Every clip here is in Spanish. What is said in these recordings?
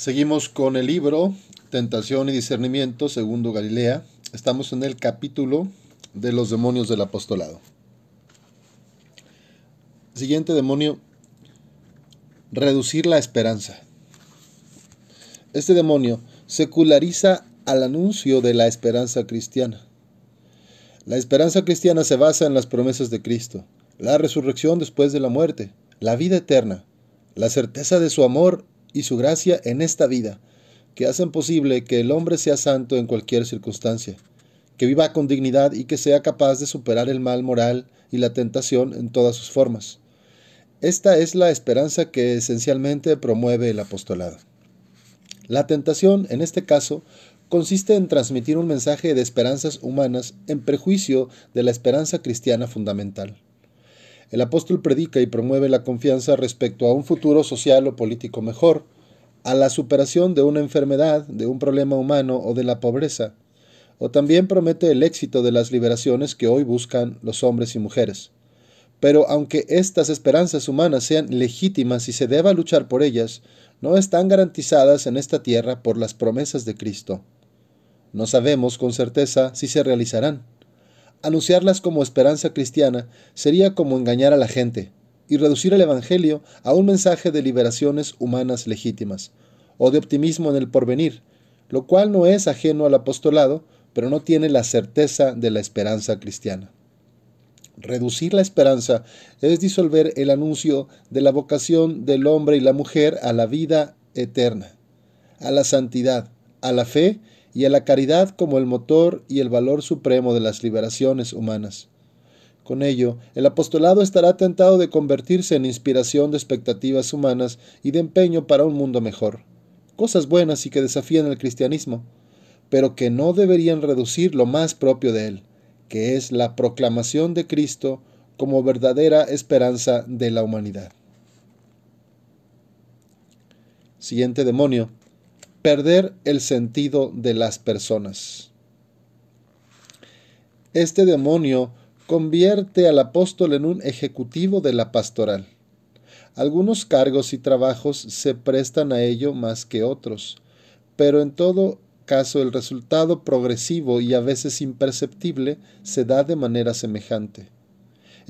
Seguimos con el libro Tentación y Discernimiento, segundo Galilea. Estamos en el capítulo de los demonios del apostolado. Siguiente demonio, reducir la esperanza. Este demonio seculariza al anuncio de la esperanza cristiana. La esperanza cristiana se basa en las promesas de Cristo, la resurrección después de la muerte, la vida eterna, la certeza de su amor y su gracia en esta vida, que hacen posible que el hombre sea santo en cualquier circunstancia, que viva con dignidad y que sea capaz de superar el mal moral y la tentación en todas sus formas. Esta es la esperanza que esencialmente promueve el apostolado. La tentación, en este caso, consiste en transmitir un mensaje de esperanzas humanas en prejuicio de la esperanza cristiana fundamental. El apóstol predica y promueve la confianza respecto a un futuro social o político mejor, a la superación de una enfermedad, de un problema humano o de la pobreza, o también promete el éxito de las liberaciones que hoy buscan los hombres y mujeres. Pero aunque estas esperanzas humanas sean legítimas y se deba luchar por ellas, no están garantizadas en esta tierra por las promesas de Cristo. No sabemos con certeza si se realizarán. Anunciarlas como esperanza cristiana sería como engañar a la gente y reducir el Evangelio a un mensaje de liberaciones humanas legítimas o de optimismo en el porvenir, lo cual no es ajeno al apostolado, pero no tiene la certeza de la esperanza cristiana. Reducir la esperanza es disolver el anuncio de la vocación del hombre y la mujer a la vida eterna, a la santidad, a la fe y a la caridad como el motor y el valor supremo de las liberaciones humanas. Con ello, el apostolado estará tentado de convertirse en inspiración de expectativas humanas y de empeño para un mundo mejor. Cosas buenas y que desafían el cristianismo, pero que no deberían reducir lo más propio de él, que es la proclamación de Cristo como verdadera esperanza de la humanidad. Siguiente demonio, perder el sentido de las personas. Este demonio convierte al apóstol en un ejecutivo de la pastoral. Algunos cargos y trabajos se prestan a ello más que otros, pero en todo caso el resultado progresivo y a veces imperceptible se da de manera semejante.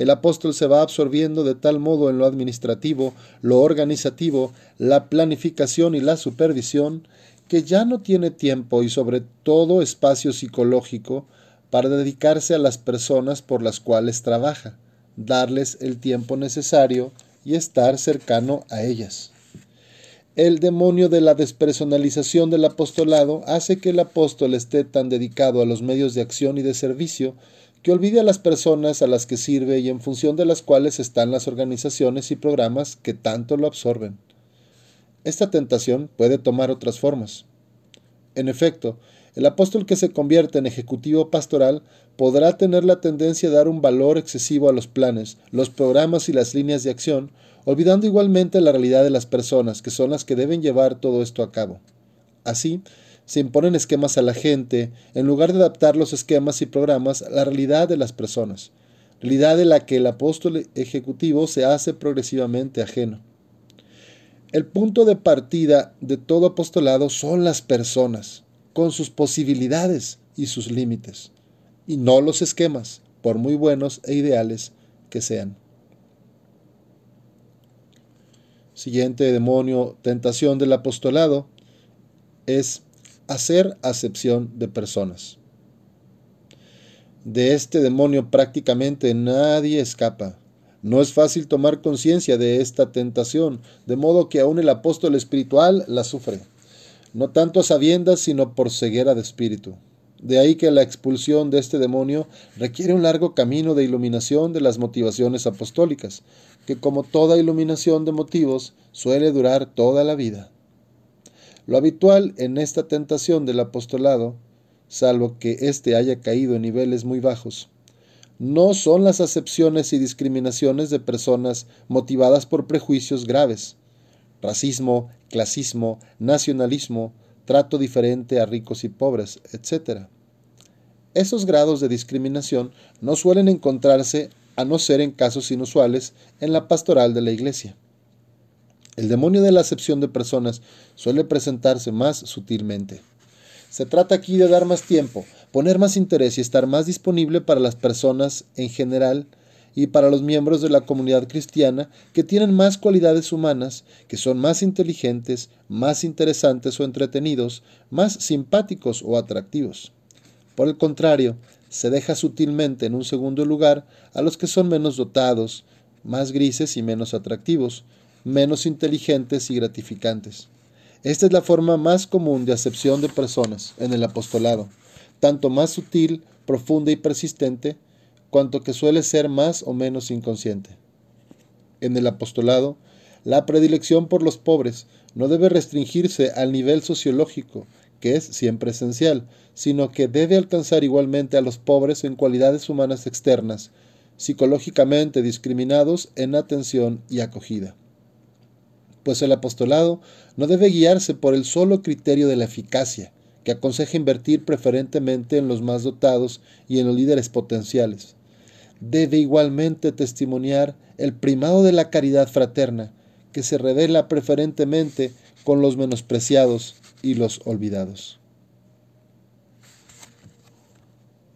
El apóstol se va absorbiendo de tal modo en lo administrativo, lo organizativo, la planificación y la supervisión, que ya no tiene tiempo y sobre todo espacio psicológico para dedicarse a las personas por las cuales trabaja, darles el tiempo necesario y estar cercano a ellas. El demonio de la despersonalización del apostolado hace que el apóstol esté tan dedicado a los medios de acción y de servicio que olvide a las personas a las que sirve y en función de las cuales están las organizaciones y programas que tanto lo absorben. Esta tentación puede tomar otras formas. En efecto, el apóstol que se convierte en ejecutivo pastoral podrá tener la tendencia a dar un valor excesivo a los planes, los programas y las líneas de acción, olvidando igualmente la realidad de las personas, que son las que deben llevar todo esto a cabo. Así, se imponen esquemas a la gente, en lugar de adaptar los esquemas y programas a la realidad de las personas, realidad de la que el apóstol ejecutivo se hace progresivamente ajeno. El punto de partida de todo apostolado son las personas, con sus posibilidades y sus límites, y no los esquemas, por muy buenos e ideales que sean. Siguiente demonio, tentación del apostolado, es hacer acepción de personas. De este demonio prácticamente nadie escapa. No es fácil tomar conciencia de esta tentación, de modo que aún el apóstol espiritual la sufre no tanto a sabiendas, sino por ceguera de espíritu. De ahí que la expulsión de este demonio requiere un largo camino de iluminación de las motivaciones apostólicas, que como toda iluminación de motivos suele durar toda la vida. Lo habitual en esta tentación del apostolado, salvo que éste haya caído en niveles muy bajos, no son las acepciones y discriminaciones de personas motivadas por prejuicios graves, racismo, clasismo, nacionalismo, trato diferente a ricos y pobres, etc. Esos grados de discriminación no suelen encontrarse, a no ser en casos inusuales, en la pastoral de la Iglesia. El demonio de la acepción de personas suele presentarse más sutilmente. Se trata aquí de dar más tiempo, poner más interés y estar más disponible para las personas en general y para los miembros de la comunidad cristiana que tienen más cualidades humanas, que son más inteligentes, más interesantes o entretenidos, más simpáticos o atractivos. Por el contrario, se deja sutilmente en un segundo lugar a los que son menos dotados, más grises y menos atractivos, menos inteligentes y gratificantes. Esta es la forma más común de acepción de personas en el apostolado, tanto más sutil, profunda y persistente, cuanto que suele ser más o menos inconsciente. En el apostolado, la predilección por los pobres no debe restringirse al nivel sociológico, que es siempre esencial, sino que debe alcanzar igualmente a los pobres en cualidades humanas externas, psicológicamente discriminados en atención y acogida pues el apostolado no debe guiarse por el solo criterio de la eficacia, que aconseja invertir preferentemente en los más dotados y en los líderes potenciales. Debe igualmente testimoniar el primado de la caridad fraterna, que se revela preferentemente con los menospreciados y los olvidados.